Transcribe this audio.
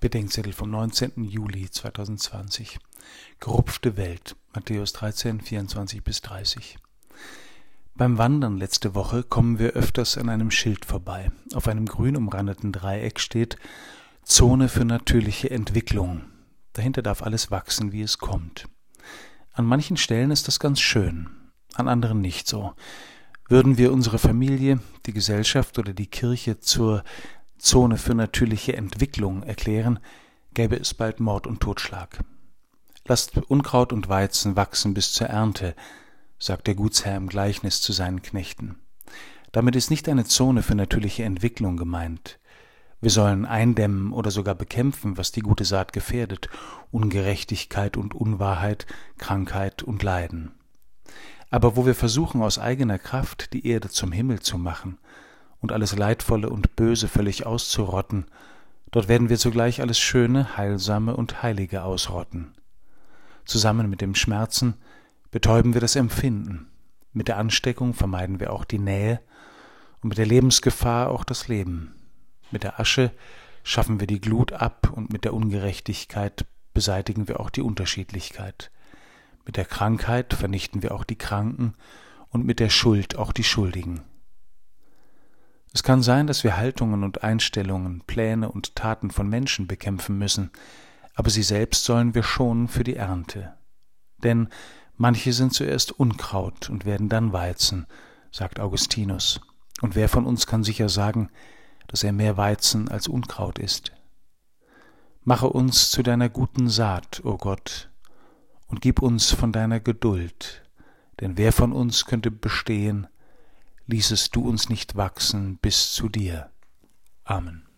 Bedenkzettel vom 19. Juli 2020. Gerupfte Welt. Matthäus 13, 24 bis 30. Beim Wandern letzte Woche kommen wir öfters an einem Schild vorbei. Auf einem grün umrandeten Dreieck steht Zone für natürliche Entwicklung. Dahinter darf alles wachsen, wie es kommt. An manchen Stellen ist das ganz schön, an anderen nicht so. Würden wir unsere Familie, die Gesellschaft oder die Kirche zur Zone für natürliche Entwicklung erklären, gäbe es bald Mord und Totschlag. Lasst Unkraut und Weizen wachsen bis zur Ernte, sagt der Gutsherr im Gleichnis zu seinen Knechten. Damit ist nicht eine Zone für natürliche Entwicklung gemeint. Wir sollen eindämmen oder sogar bekämpfen, was die gute Saat gefährdet, Ungerechtigkeit und Unwahrheit, Krankheit und Leiden. Aber wo wir versuchen, aus eigener Kraft die Erde zum Himmel zu machen, und alles Leidvolle und Böse völlig auszurotten, dort werden wir zugleich alles Schöne, Heilsame und Heilige ausrotten. Zusammen mit dem Schmerzen betäuben wir das Empfinden, mit der Ansteckung vermeiden wir auch die Nähe und mit der Lebensgefahr auch das Leben. Mit der Asche schaffen wir die Glut ab und mit der Ungerechtigkeit beseitigen wir auch die Unterschiedlichkeit. Mit der Krankheit vernichten wir auch die Kranken und mit der Schuld auch die Schuldigen. Es kann sein, dass wir Haltungen und Einstellungen, Pläne und Taten von Menschen bekämpfen müssen, aber sie selbst sollen wir schonen für die Ernte. Denn manche sind zuerst Unkraut und werden dann Weizen, sagt Augustinus. Und wer von uns kann sicher sagen, dass er mehr Weizen als Unkraut ist? Mache uns zu deiner guten Saat, o oh Gott, und gib uns von deiner Geduld, denn wer von uns könnte bestehen, ließest du uns nicht wachsen bis zu dir. Amen.